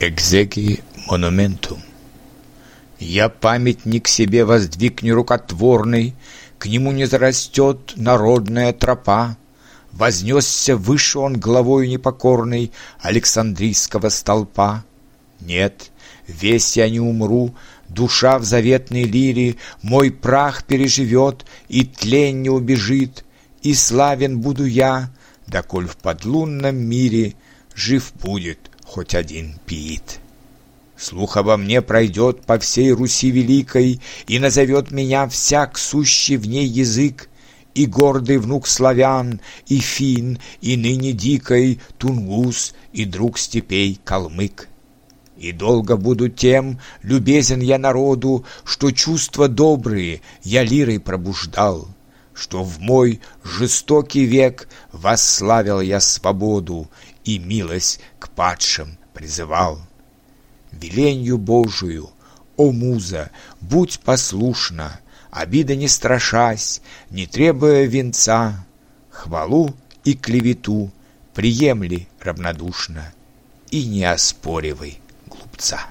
Экзеки монументум. Я памятник себе воздвиг нерукотворный, К нему не зарастет народная тропа. Вознесся выше он главою непокорной Александрийского столпа. Нет, весь я не умру, душа в заветной лире Мой прах переживет и тлень не убежит, И славен буду я, доколь в подлунном мире Жив будет хоть один пиит. Слух обо мне пройдет по всей Руси великой И назовет меня всяк сущий в ней язык, И гордый внук славян, и фин, и ныне дикой Тунгус, и друг степей калмык. И долго буду тем любезен я народу, Что чувства добрые я лирой пробуждал, Что в мой жестокий век восславил я свободу И милость к падшим призывал. Веленью Божию, о муза, будь послушна, Обида не страшась, не требуя венца, Хвалу и клевету приемли равнодушно И не оспоривай глупца.